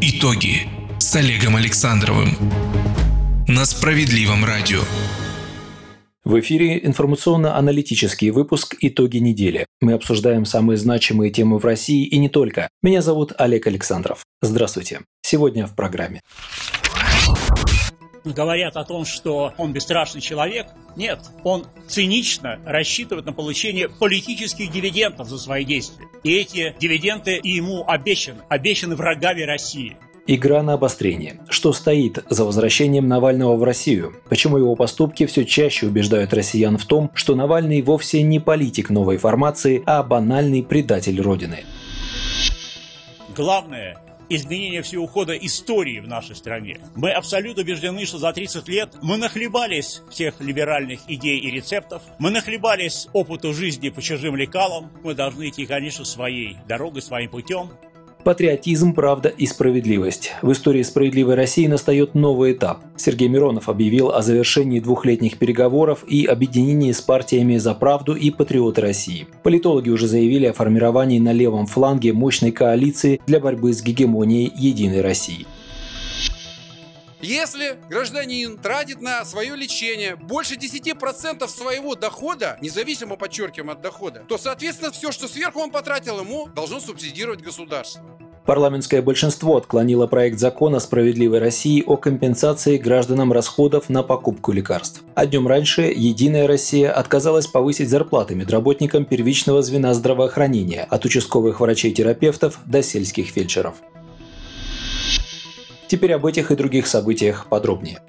Итоги с Олегом Александровым на Справедливом радио. В эфире информационно-аналитический выпуск «Итоги недели». Мы обсуждаем самые значимые темы в России и не только. Меня зовут Олег Александров. Здравствуйте. Сегодня в программе. Говорят о том, что он бесстрашный человек. Нет, он цинично рассчитывает на получение политических дивидендов за свои действия. И эти дивиденды ему обещаны, обещаны врагами России. Игра на обострение. Что стоит за возвращением Навального в Россию? Почему его поступки все чаще убеждают россиян в том, что Навальный вовсе не политик новой формации, а банальный предатель Родины? Главное изменение всего хода истории в нашей стране. Мы абсолютно убеждены, что за 30 лет мы нахлебались всех либеральных идей и рецептов, мы нахлебались опыту жизни по чужим лекалам, мы должны идти, конечно, своей дорогой, своим путем. Патриотизм, правда и справедливость. В истории справедливой России настает новый этап. Сергей Миронов объявил о завершении двухлетних переговоров и объединении с партиями «За правду» и «Патриоты России». Политологи уже заявили о формировании на левом фланге мощной коалиции для борьбы с гегемонией «Единой России». Если гражданин тратит на свое лечение больше 10% своего дохода, независимо, подчеркиваем, от дохода, то, соответственно, все, что сверху он потратил, ему должно субсидировать государство. Парламентское большинство отклонило проект закона «Справедливой России» о компенсации гражданам расходов на покупку лекарств. А днем раньше «Единая Россия» отказалась повысить зарплаты медработникам первичного звена здравоохранения от участковых врачей-терапевтов до сельских фельдшеров. Теперь об этих и других событиях подробнее.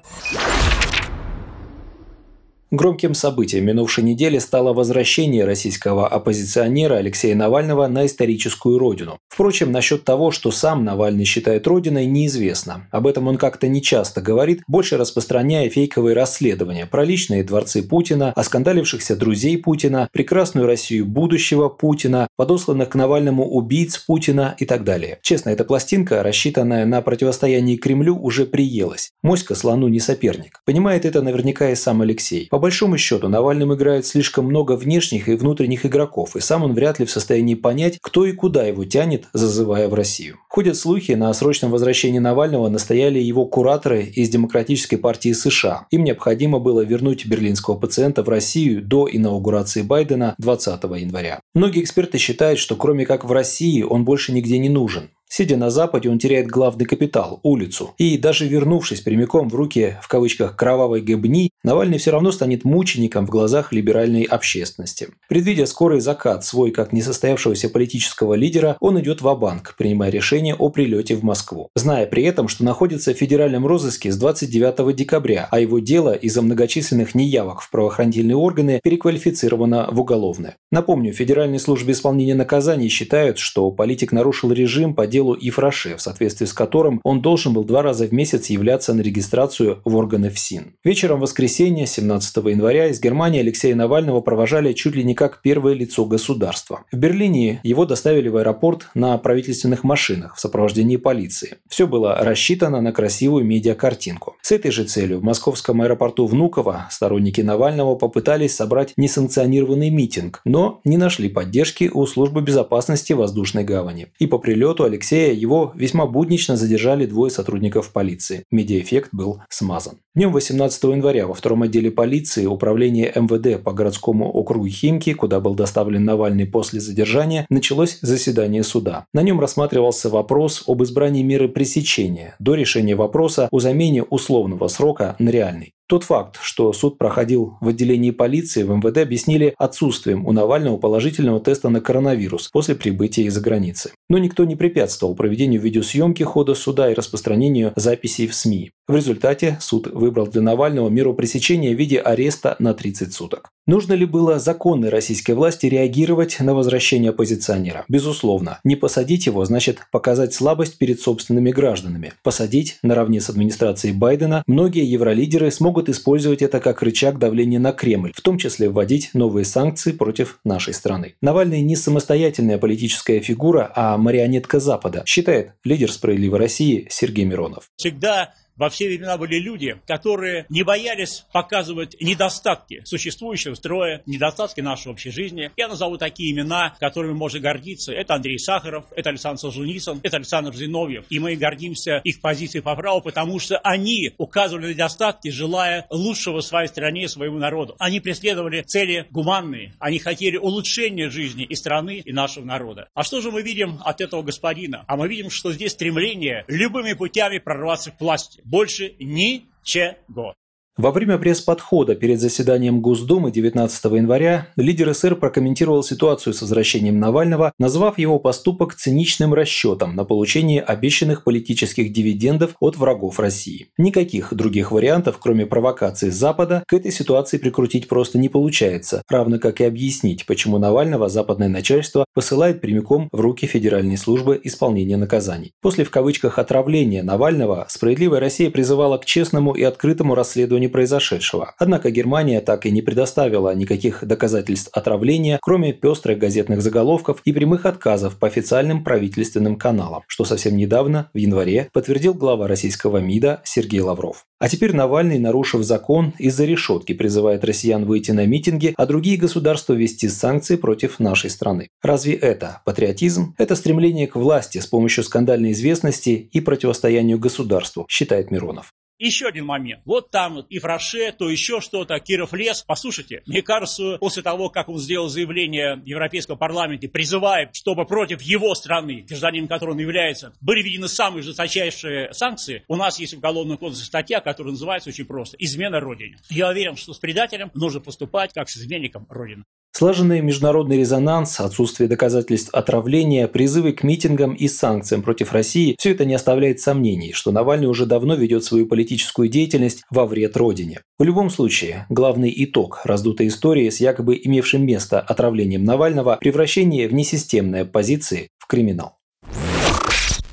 Громким событием минувшей недели стало возвращение российского оппозиционера Алексея Навального на историческую родину. Впрочем, насчет того, что сам Навальный считает родиной, неизвестно. Об этом он как-то нечасто говорит, больше распространяя фейковые расследования про личные дворцы Путина, оскандалившихся друзей Путина, прекрасную Россию будущего Путина, подосланных к Навальному убийц Путина и так далее. Честно, эта пластинка, рассчитанная на противостояние Кремлю, уже приелась. Моська слону не соперник. Понимает это наверняка и сам Алексей. По большому счету, Навальным играет слишком много внешних и внутренних игроков, и сам он вряд ли в состоянии понять, кто и куда его тянет, зазывая в Россию. Ходят слухи, на срочном возвращении Навального настояли его кураторы из Демократической партии США. Им необходимо было вернуть берлинского пациента в Россию до инаугурации Байдена 20 января. Многие эксперты считают, что кроме как в России он больше нигде не нужен. Сидя на Западе, он теряет главный капитал – улицу. И даже вернувшись прямиком в руки, в кавычках, кровавой гыбни, Навальный все равно станет мучеником в глазах либеральной общественности. Предвидя скорый закат свой как несостоявшегося политического лидера, он идет в банк принимая решение о прилете в Москву. Зная при этом, что находится в федеральном розыске с 29 декабря, а его дело из-за многочисленных неявок в правоохранительные органы переквалифицировано в уголовное. Напомню, Федеральной службе исполнения наказаний считают, что политик нарушил режим по делу делу Ифраше, в соответствии с которым он должен был два раза в месяц являться на регистрацию в органы ФСИН. Вечером воскресенья, 17 января, из Германии Алексея Навального провожали чуть ли не как первое лицо государства. В Берлине его доставили в аэропорт на правительственных машинах в сопровождении полиции. Все было рассчитано на красивую медиакартинку. С этой же целью в московском аэропорту Внуково сторонники Навального попытались собрать несанкционированный митинг, но не нашли поддержки у службы безопасности воздушной гавани. И по прилету Алексей Алексея его весьма буднично задержали двое сотрудников полиции. Медиаэффект был смазан. Днем 18 января во втором отделе полиции управления МВД по городскому округу Химки, куда был доставлен Навальный после задержания, началось заседание суда. На нем рассматривался вопрос об избрании меры пресечения до решения вопроса о замене условного срока на реальный. Тот факт, что суд проходил в отделении полиции в МВД, объяснили отсутствием у Навального положительного теста на коронавирус после прибытия из-за границы. Но никто не препятствовал проведению видеосъемки хода суда и распространению записей в СМИ. В результате суд выбрал для Навального меру пресечения в виде ареста на 30 суток. Нужно ли было законной российской власти реагировать на возвращение оппозиционера? Безусловно. Не посадить его значит показать слабость перед собственными гражданами. Посадить наравне с администрацией Байдена многие евролидеры смогут использовать это как рычаг давления на Кремль, в том числе вводить новые санкции против нашей страны. Навальный не самостоятельная политическая фигура, а марионетка Запада, считает лидер справедливой России Сергей Миронов. Всегда во все времена были люди, которые не боялись показывать недостатки существующего строя, недостатки нашей общей жизни. Я назову такие имена, которыми можно гордиться. Это Андрей Сахаров, это Александр Солженицын, это Александр Зиновьев. И мы гордимся их позицией по праву, потому что они указывали недостатки, желая лучшего своей стране своему народу. Они преследовали цели гуманные. Они хотели улучшения жизни и страны, и нашего народа. А что же мы видим от этого господина? А мы видим, что здесь стремление любыми путями прорваться к власти. Больше ничего. Во время пресс-подхода перед заседанием Госдумы 19 января лидер СССР прокомментировал ситуацию с возвращением Навального, назвав его поступок циничным расчетом на получение обещанных политических дивидендов от врагов России. Никаких других вариантов, кроме провокации Запада, к этой ситуации прикрутить просто не получается, равно как и объяснить, почему Навального западное начальство посылает прямиком в руки Федеральной службы исполнения наказаний. После в кавычках отравления Навального «Справедливая Россия» призывала к честному и открытому расследованию произошедшего. Однако Германия так и не предоставила никаких доказательств отравления, кроме пестрых газетных заголовков и прямых отказов по официальным правительственным каналам, что совсем недавно, в январе, подтвердил глава российского МИДа Сергей Лавров. А теперь Навальный, нарушив закон, из-за решетки призывает россиян выйти на митинги, а другие государства ввести санкции против нашей страны. Разве это патриотизм? Это стремление к власти с помощью скандальной известности и противостоянию государству, считает Миронов. Еще один момент. Вот там и Фраше, то еще что-то, Киров лес. Послушайте, мне кажется, после того, как он сделал заявление в Европейском парламенте, призывая, чтобы против его страны, гражданином которой он является, были введены самые жесточайшие санкции, у нас есть в Уголовном кодексе статья, которая называется очень просто «Измена Родине». Я уверен, что с предателем нужно поступать как с изменником Родины. Слаженный международный резонанс, отсутствие доказательств отравления, призывы к митингам и санкциям против России – все это не оставляет сомнений, что Навальный уже давно ведет свою политическую деятельность во вред Родине. В любом случае, главный итог раздутой истории с якобы имевшим место отравлением Навального – превращение в несистемной оппозиции в криминал.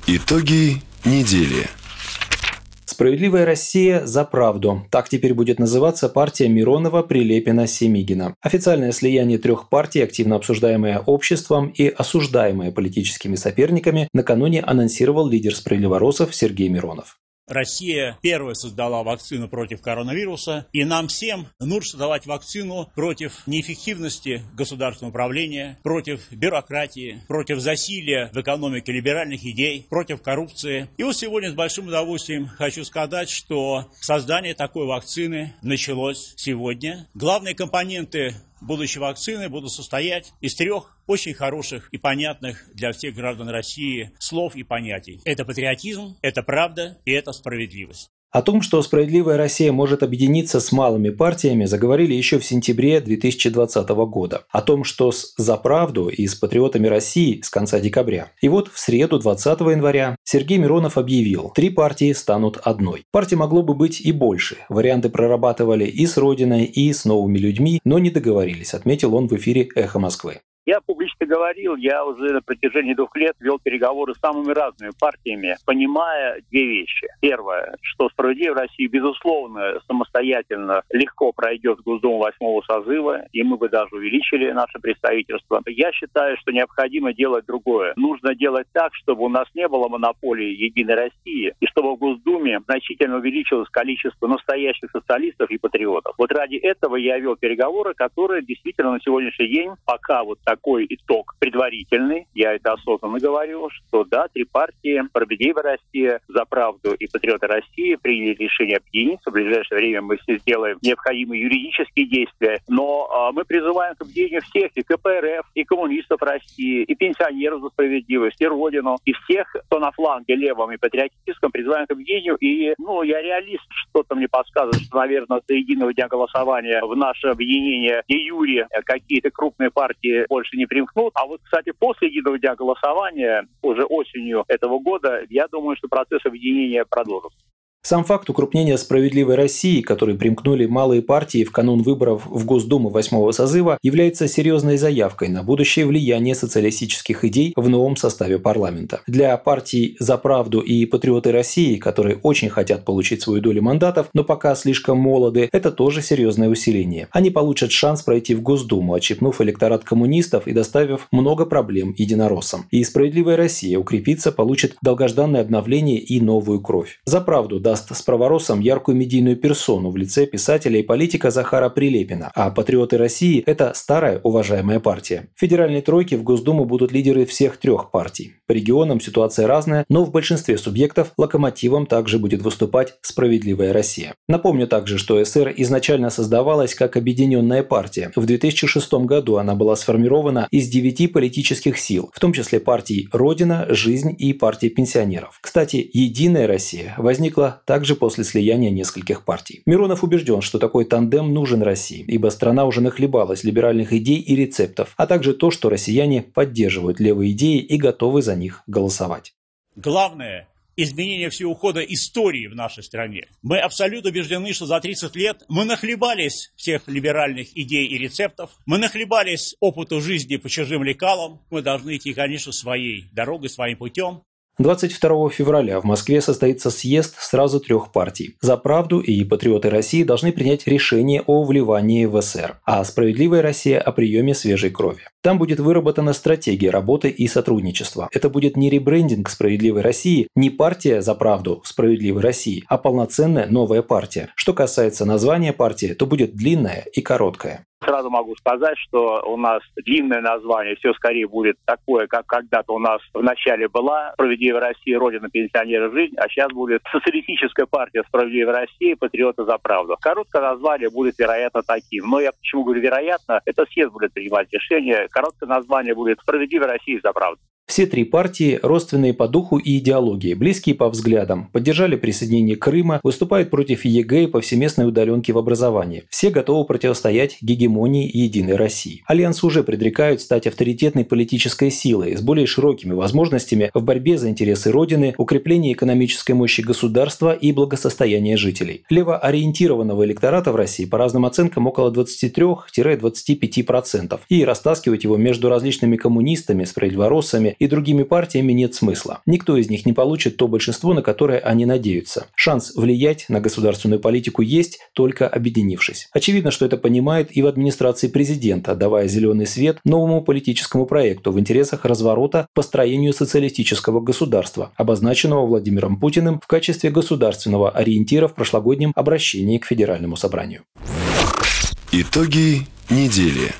Итоги недели. «Справедливая Россия за правду». Так теперь будет называться партия Миронова, Прилепина, Семигина. Официальное слияние трех партий, активно обсуждаемое обществом и осуждаемое политическими соперниками, накануне анонсировал лидер справедливоросов Сергей Миронов. Россия первая создала вакцину против коронавируса, и нам всем нужно создавать вакцину против неэффективности государственного управления, против бюрократии, против засилия в экономике либеральных идей, против коррупции. И вот сегодня с большим удовольствием хочу сказать, что создание такой вакцины началось сегодня. Главные компоненты будущей вакцины будут состоять из трех очень хороших и понятных для всех граждан России слов и понятий. Это патриотизм, это правда и это справедливость. О том, что «Справедливая Россия» может объединиться с малыми партиями, заговорили еще в сентябре 2020 года. О том, что с «За правду» и с «Патриотами России» с конца декабря. И вот в среду 20 января Сергей Миронов объявил, три партии станут одной. Партий могло бы быть и больше. Варианты прорабатывали и с Родиной, и с новыми людьми, но не договорились, отметил он в эфире «Эхо Москвы». Я публично говорил, я уже на протяжении двух лет вел переговоры с самыми разными партиями, понимая две вещи. Первое, что «Справедливая Россия», безусловно, самостоятельно легко пройдет Госдуму восьмого созыва, и мы бы даже увеличили наше представительство. Я считаю, что необходимо делать другое. Нужно делать так, чтобы у нас не было монополии Единой России, и чтобы в Госдуме значительно увеличилось количество настоящих социалистов и патриотов. Вот ради этого я вел переговоры, которые действительно на сегодняшний день, пока вот так такой итог предварительный, я это осознанно говорю, что да, три партии, Пробедеева Россия, За правду и Патриоты России приняли решение объединиться. В ближайшее время мы все сделаем необходимые юридические действия, но а, мы призываем к объединению всех, и КПРФ, и коммунистов России, и пенсионеров за справедливость, и Родину, и всех, кто на фланге левом и патриотическом, призываем к объединению. И, ну, я реалист, что-то мне подсказывает, что, наверное, до единого дня голосования в наше объединение и Юрия какие-то крупные партии больше больше не примкнут. А вот, кстати, после единого дня голосования, уже осенью этого года, я думаю, что процесс объединения продолжится. Сам факт укрупнения «Справедливой России», который примкнули малые партии в канун выборов в Госдуму восьмого созыва, является серьезной заявкой на будущее влияние социалистических идей в новом составе парламента. Для партий «За правду» и «Патриоты России», которые очень хотят получить свою долю мандатов, но пока слишком молоды, это тоже серьезное усиление. Они получат шанс пройти в Госдуму, отщипнув электорат коммунистов и доставив много проблем единороссам. И «Справедливая Россия» укрепится, получит долгожданное обновление и новую кровь. «За правду» даст создаст с праворосом яркую медийную персону в лице писателя и политика Захара Прилепина, а «Патриоты России» – это старая уважаемая партия. В федеральной тройке в Госдуму будут лидеры всех трех партий. По регионам ситуация разная, но в большинстве субъектов локомотивом также будет выступать «Справедливая Россия». Напомню также, что СР изначально создавалась как объединенная партия. В 2006 году она была сформирована из девяти политических сил, в том числе партий «Родина», «Жизнь» и партии пенсионеров. Кстати, «Единая Россия» возникла также после слияния нескольких партий. Миронов убежден, что такой тандем нужен России, ибо страна уже нахлебалась либеральных идей и рецептов, а также то, что россияне поддерживают левые идеи и готовы за них голосовать. Главное изменение всего хода истории в нашей стране. Мы абсолютно убеждены, что за 30 лет мы нахлебались всех либеральных идей и рецептов, мы нахлебались опыту жизни по чужим лекалам, мы должны идти, конечно, своей дорогой, своим путем. 22 февраля в Москве состоится съезд сразу трех партий. «За правду» и «Патриоты России» должны принять решение о вливании в СССР, а «Справедливая Россия» о приеме свежей крови. Там будет выработана стратегия работы и сотрудничества. Это будет не ребрендинг «Справедливой России», не партия «За правду» «Справедливой России», а полноценная новая партия. Что касается названия партии, то будет длинная и короткая. Сразу могу сказать, что у нас длинное название все скорее будет такое, как когда-то у нас в начале была «Справедливая Россия. Родина пенсионера. Жизнь», а сейчас будет «Социалистическая партия Справедливая Россия. Патриоты за правду». Короткое название будет, вероятно, таким. Но я почему говорю «вероятно», это съезд будет принимать решение. Короткое название будет «Справедливая Россия за правду». Все три партии, родственные по духу и идеологии, близкие по взглядам, поддержали присоединение Крыма, выступают против ЕГЭ и повсеместной удаленки в образовании. Все готовы противостоять гегемонии Единой России. Альянс уже предрекают стать авторитетной политической силой с более широкими возможностями в борьбе за интересы Родины, укреплении экономической мощи государства и благосостояния жителей. Левоориентированного электората в России по разным оценкам около 23-25%, и растаскивать его между различными коммунистами, справедливоросами и другими партиями нет смысла. Никто из них не получит то большинство, на которое они надеются. Шанс влиять на государственную политику есть, только объединившись. Очевидно, что это понимает и в администрации президента, давая зеленый свет новому политическому проекту в интересах разворота построению социалистического государства, обозначенного Владимиром Путиным в качестве государственного ориентира в прошлогоднем обращении к Федеральному собранию. Итоги недели.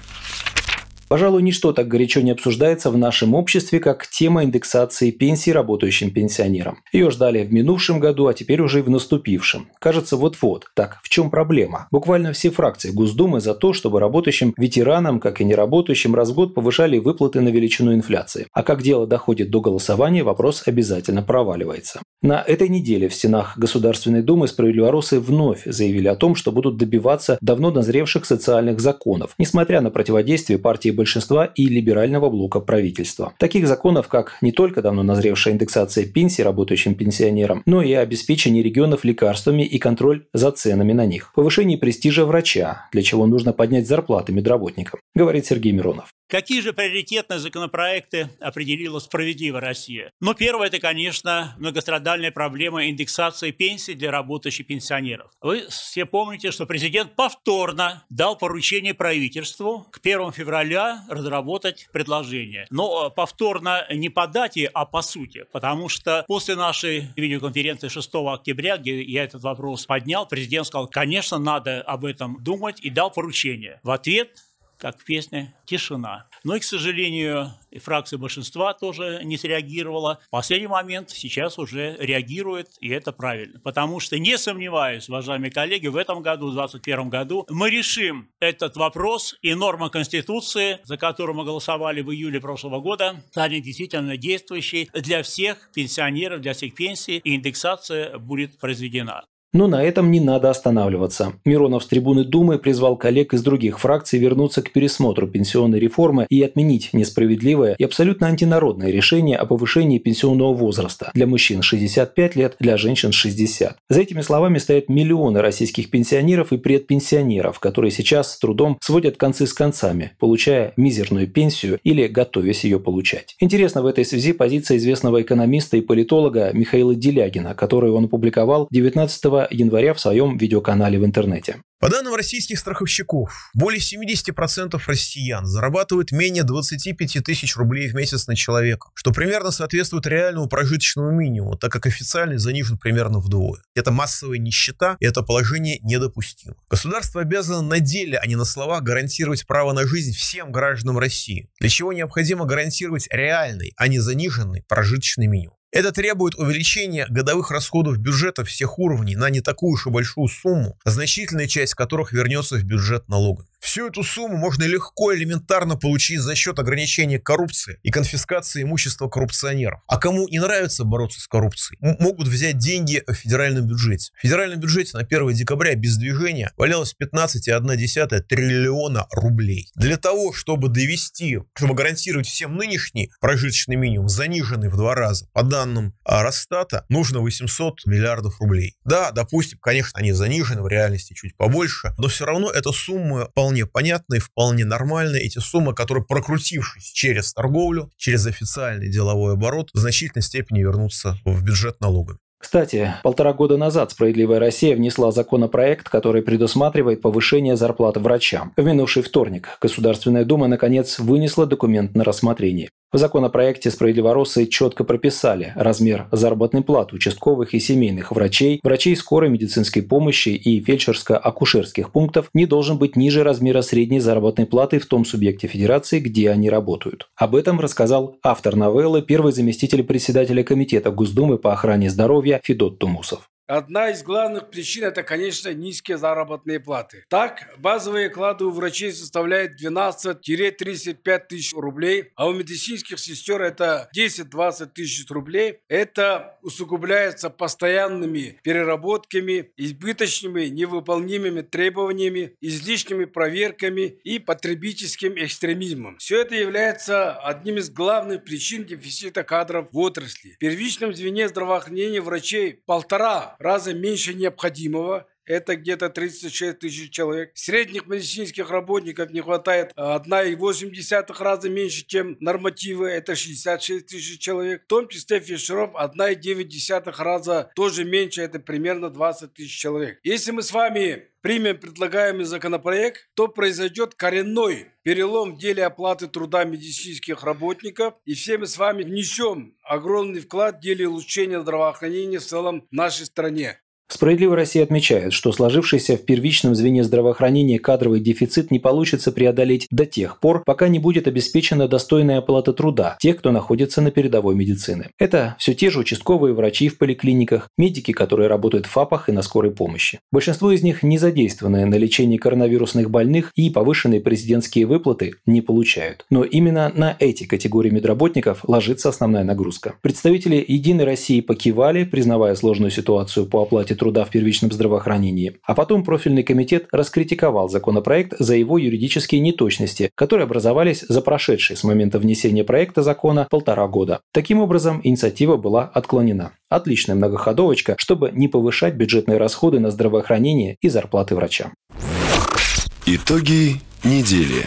Пожалуй, ничто так горячо не обсуждается в нашем обществе, как тема индексации пенсий работающим пенсионерам. Ее ждали в минувшем году, а теперь уже и в наступившем. Кажется, вот-вот. Так, в чем проблема? Буквально все фракции Госдумы за то, чтобы работающим ветеранам, как и неработающим, раз в год повышали выплаты на величину инфляции. А как дело доходит до голосования, вопрос обязательно проваливается. На этой неделе в стенах Государственной Думы справедливоросы вновь заявили о том, что будут добиваться давно назревших социальных законов, несмотря на противодействие партии большинства и либерального блока правительства. Таких законов, как не только давно назревшая индексация пенсий работающим пенсионерам, но и обеспечение регионов лекарствами и контроль за ценами на них, повышение престижа врача, для чего нужно поднять зарплаты медработникам, говорит Сергей Миронов. Какие же приоритетные законопроекты определила «Справедливая Россия»? Ну, первое – это, конечно, многострадальная проблема индексации пенсий для работающих пенсионеров. Вы все помните, что президент повторно дал поручение правительству к 1 февраля разработать предложение. Но повторно не по дате, а по сути. Потому что после нашей видеоконференции 6 октября, где я этот вопрос поднял, президент сказал, конечно, надо об этом думать и дал поручение. В ответ как в песне «Тишина». Но и, к сожалению, и фракция большинства тоже не среагировала. В последний момент сейчас уже реагирует, и это правильно. Потому что, не сомневаюсь, уважаемые коллеги, в этом году, в 2021 году, мы решим этот вопрос, и норма Конституции, за которую мы голосовали в июле прошлого года, станет действительно действующей для всех пенсионеров, для всех пенсий, и индексация будет произведена. Но на этом не надо останавливаться. Миронов с трибуны Думы призвал коллег из других фракций вернуться к пересмотру пенсионной реформы и отменить несправедливое и абсолютно антинародное решение о повышении пенсионного возраста для мужчин 65 лет, для женщин 60. За этими словами стоят миллионы российских пенсионеров и предпенсионеров, которые сейчас с трудом сводят концы с концами, получая мизерную пенсию или готовясь ее получать. Интересно в этой связи позиция известного экономиста и политолога Михаила Делягина, которую он опубликовал 19 января в своем видеоканале в интернете. По данным российских страховщиков, более 70% россиян зарабатывают менее 25 тысяч рублей в месяц на человека, что примерно соответствует реальному прожиточному минимуму, так как официальный занижен примерно вдвое. Это массовая нищета, и это положение недопустимо. Государство обязано на деле, а не на словах, гарантировать право на жизнь всем гражданам России, для чего необходимо гарантировать реальный, а не заниженный прожиточный минимум. Это требует увеличения годовых расходов бюджета всех уровней на не такую уж и большую сумму, значительная часть которых вернется в бюджет налогами. Всю эту сумму можно легко, элементарно получить за счет ограничения коррупции и конфискации имущества коррупционеров. А кому не нравится бороться с коррупцией, могут взять деньги в федеральном бюджете. В федеральном бюджете на 1 декабря без движения валялось 15,1 триллиона рублей. Для того, чтобы довести, чтобы гарантировать всем нынешний прожиточный минимум, заниженный в два раза, по данным Росстата, нужно 800 миллиардов рублей. Да, допустим, конечно, они занижены, в реальности чуть побольше, но все равно эта сумма вполне понятные, вполне нормальные. Эти суммы, которые, прокрутившись через торговлю, через официальный деловой оборот, в значительной степени вернутся в бюджет налогами. Кстати, полтора года назад «Справедливая Россия» внесла законопроект, который предусматривает повышение зарплаты врачам. В минувший вторник Государственная Дума, наконец, вынесла документ на рассмотрение. В законопроекте «Справедливоросы» четко прописали размер заработной платы участковых и семейных врачей, врачей скорой медицинской помощи и фельдшерско-акушерских пунктов не должен быть ниже размера средней заработной платы в том субъекте федерации, где они работают. Об этом рассказал автор новеллы, первый заместитель председателя Комитета Госдумы по охране здоровья Федот Тумусов. Одна из главных причин – это, конечно, низкие заработные платы. Так, базовые оклады у врачей составляют 12-35 тысяч рублей, а у медицинских сестер это 10-20 тысяч рублей. Это усугубляется постоянными переработками, избыточными невыполнимыми требованиями, излишними проверками и потребительским экстремизмом. Все это является одним из главных причин дефицита кадров в отрасли. В первичном звене здравоохранения врачей полтора раза меньше необходимого, это где-то 36 тысяч человек. Средних медицинских работников не хватает 1,8 раза меньше, чем нормативы, это 66 тысяч человек. В том числе фельдшеров 1,9 раза тоже меньше, это примерно 20 тысяч человек. Если мы с вами примем предлагаемый законопроект, то произойдет коренной перелом в деле оплаты труда медицинских работников, и все мы с вами внесем огромный вклад в деле улучшения здравоохранения в целом в нашей стране. Справедливая Россия отмечает, что сложившийся в первичном звене здравоохранения кадровый дефицит не получится преодолеть до тех пор, пока не будет обеспечена достойная оплата труда тех, кто находится на передовой медицины. Это все те же участковые врачи в поликлиниках, медики, которые работают в ФАПах и на скорой помощи. Большинство из них не задействованы на лечении коронавирусных больных и повышенные президентские выплаты не получают. Но именно на эти категории медработников ложится основная нагрузка. Представители «Единой России» покивали, признавая сложную ситуацию по оплате труда в первичном здравоохранении. А потом профильный комитет раскритиковал законопроект за его юридические неточности, которые образовались за прошедшие с момента внесения проекта закона полтора года. Таким образом, инициатива была отклонена. Отличная многоходовочка, чтобы не повышать бюджетные расходы на здравоохранение и зарплаты врачам. Итоги недели.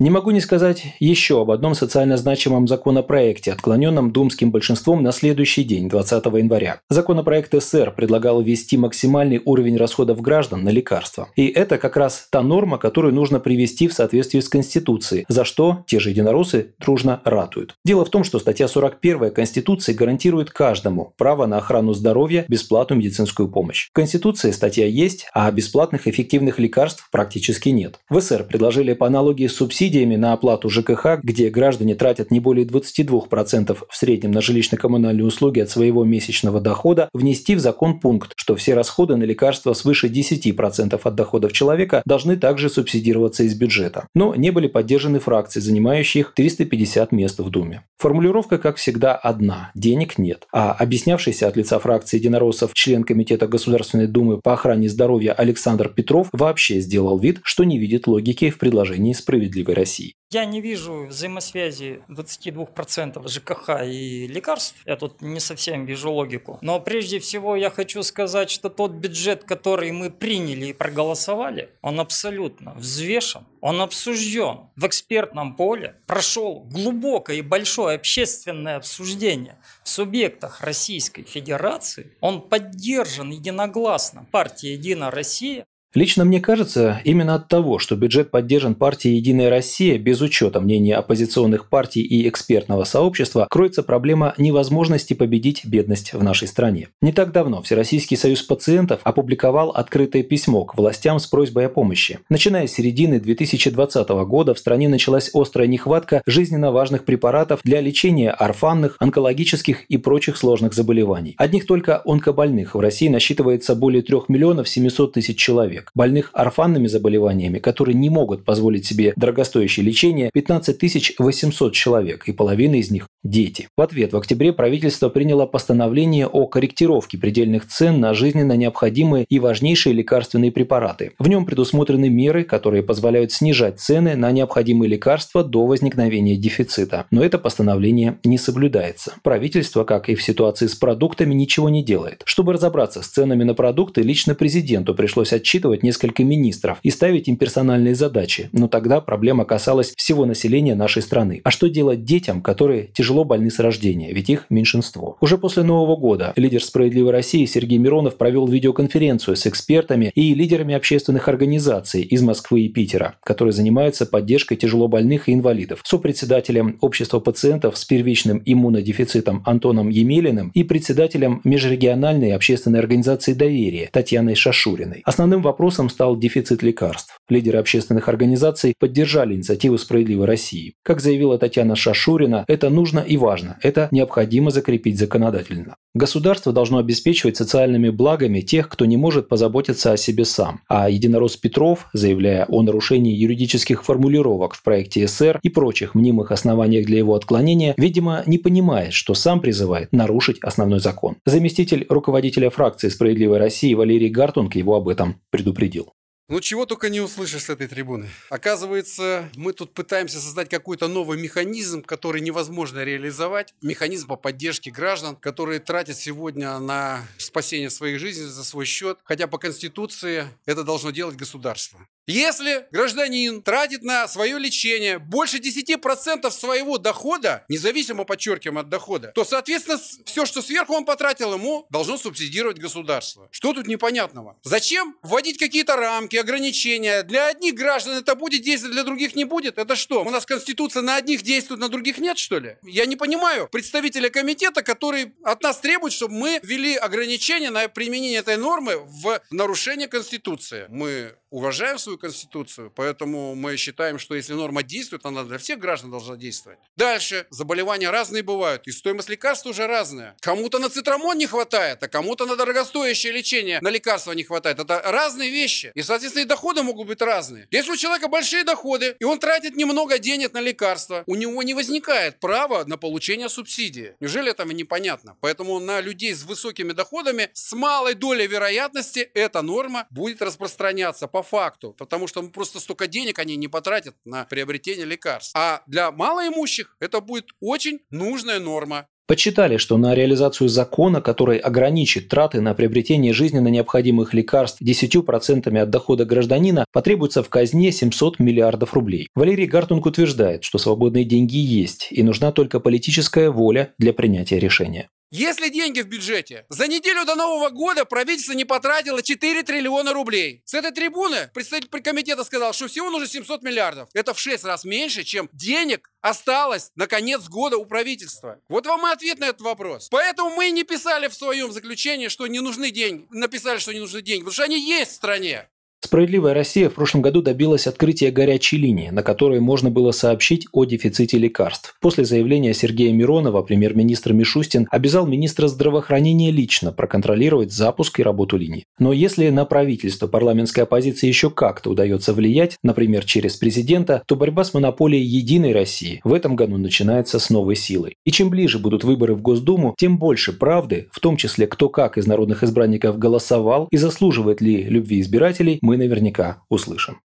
Не могу не сказать еще об одном социально значимом законопроекте, отклоненном думским большинством на следующий день, 20 января. Законопроект СССР предлагал ввести максимальный уровень расходов граждан на лекарства. И это как раз та норма, которую нужно привести в соответствии с Конституцией, за что те же единороссы дружно ратуют. Дело в том, что статья 41 Конституции гарантирует каждому право на охрану здоровья, бесплатную медицинскую помощь. В Конституции статья есть, а бесплатных эффективных лекарств практически нет. В СССР предложили по аналогии с субсидией субсидиями на оплату ЖКХ, где граждане тратят не более 22% в среднем на жилищно-коммунальные услуги от своего месячного дохода, внести в закон пункт, что все расходы на лекарства свыше 10% от доходов человека должны также субсидироваться из бюджета. Но не были поддержаны фракции, занимающие 350 мест в Думе. Формулировка, как всегда, одна – денег нет. А объяснявшийся от лица фракции единороссов член Комитета Государственной Думы по охране здоровья Александр Петров вообще сделал вид, что не видит логики в предложении справедливой России. Я не вижу взаимосвязи 22% ЖКХ и лекарств. Я тут не совсем вижу логику. Но прежде всего я хочу сказать, что тот бюджет, который мы приняли и проголосовали, он абсолютно взвешен, он обсужден в экспертном поле, прошел глубокое и большое общественное обсуждение в субъектах Российской Федерации, он поддержан единогласно партией «Единая Россия», Лично мне кажется, именно от того, что бюджет поддержан партией «Единая Россия» без учета мнения оппозиционных партий и экспертного сообщества, кроется проблема невозможности победить бедность в нашей стране. Не так давно Всероссийский союз пациентов опубликовал открытое письмо к властям с просьбой о помощи. Начиная с середины 2020 года в стране началась острая нехватка жизненно важных препаратов для лечения орфанных, онкологических и прочих сложных заболеваний. Одних только онкобольных в России насчитывается более 3 миллионов 700 тысяч человек человек. Больных орфанными заболеваниями, которые не могут позволить себе дорогостоящее лечение, 15 800 человек, и половина из них – дети. В ответ в октябре правительство приняло постановление о корректировке предельных цен на жизненно необходимые и важнейшие лекарственные препараты. В нем предусмотрены меры, которые позволяют снижать цены на необходимые лекарства до возникновения дефицита. Но это постановление не соблюдается. Правительство, как и в ситуации с продуктами, ничего не делает. Чтобы разобраться с ценами на продукты, лично президенту пришлось отчитывать отчитывать несколько министров и ставить им персональные задачи, но тогда проблема касалась всего населения нашей страны. А что делать детям, которые тяжело больны с рождения, ведь их меньшинство? Уже после Нового года лидер «Справедливой России» Сергей Миронов провел видеоконференцию с экспертами и лидерами общественных организаций из Москвы и Питера, которые занимаются поддержкой тяжело больных и инвалидов, сопредседателем Общества пациентов с первичным иммунодефицитом Антоном Емелиным и председателем межрегиональной общественной организации «Доверие» Татьяной Шашуриной. Основным вопросом вопросом стал дефицит лекарств. Лидеры общественных организаций поддержали инициативу «Справедливой России». Как заявила Татьяна Шашурина, это нужно и важно, это необходимо закрепить законодательно. Государство должно обеспечивать социальными благами тех, кто не может позаботиться о себе сам. А единорос Петров, заявляя о нарушении юридических формулировок в проекте СР и прочих мнимых основаниях для его отклонения, видимо, не понимает, что сам призывает нарушить основной закон. Заместитель руководителя фракции «Справедливой России» Валерий Гартунг его об этом предупредил. Ну, чего только не услышишь с этой трибуны. Оказывается, мы тут пытаемся создать какой-то новый механизм, который невозможно реализовать. Механизм по поддержке граждан, которые тратят сегодня на спасение своих жизней за свой счет. Хотя по Конституции это должно делать государство. Если гражданин тратит на свое лечение больше 10% своего дохода, независимо, подчеркиваем, от дохода, то, соответственно, все, что сверху он потратил, ему должно субсидировать государство. Что тут непонятного? Зачем вводить какие-то рамки, ограничения? Для одних граждан это будет действовать, для других не будет? Это что? У нас Конституция на одних действует, на других нет, что ли? Я не понимаю представителя комитета, который от нас требует, чтобы мы ввели ограничения на применение этой нормы в нарушение Конституции. Мы уважаем свою Конституцию, поэтому мы считаем, что если норма действует, она для всех граждан должна действовать. Дальше. Заболевания разные бывают, и стоимость лекарств уже разная. Кому-то на цитрамон не хватает, а кому-то на дорогостоящее лечение, на лекарства не хватает. Это разные вещи. И, соответственно, и доходы могут быть разные. Если у человека большие доходы, и он тратит немного денег на лекарства, у него не возникает права на получение субсидии. Неужели это непонятно? Поэтому на людей с высокими доходами с малой долей вероятности эта норма будет распространяться по факту, потому что просто столько денег они не потратят на приобретение лекарств. А для малоимущих это будет очень нужная норма. Подсчитали, что на реализацию закона, который ограничит траты на приобретение жизненно необходимых лекарств 10% от дохода гражданина, потребуется в казне 700 миллиардов рублей. Валерий Гартунг утверждает, что свободные деньги есть, и нужна только политическая воля для принятия решения. Если деньги в бюджете, за неделю до Нового года правительство не потратило 4 триллиона рублей. С этой трибуны представитель комитета сказал, что всего нужно 700 миллиардов. Это в 6 раз меньше, чем денег осталось на конец года у правительства. Вот вам и ответ на этот вопрос. Поэтому мы не писали в своем заключении, что не нужны деньги. Написали, что не нужны деньги, потому что они есть в стране. Справедливая Россия в прошлом году добилась открытия горячей линии, на которой можно было сообщить о дефиците лекарств. После заявления Сергея Миронова премьер-министр Мишустин обязал министра здравоохранения лично проконтролировать запуск и работу линии. Но если на правительство парламентской оппозиции еще как-то удается влиять, например, через президента, то борьба с монополией «Единой России» в этом году начинается с новой силой. И чем ближе будут выборы в Госдуму, тем больше правды, в том числе кто как из народных избранников голосовал и заслуживает ли любви избирателей, мы наверняка услышим.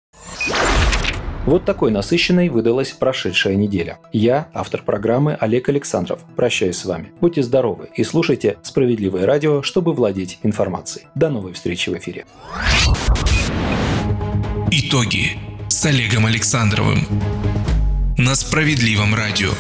Вот такой насыщенной выдалась прошедшая неделя. Я, автор программы Олег Александров, прощаюсь с вами. Будьте здоровы и слушайте «Справедливое радио», чтобы владеть информацией. До новой встречи в эфире. Итоги с Олегом Александровым на «Справедливом радио».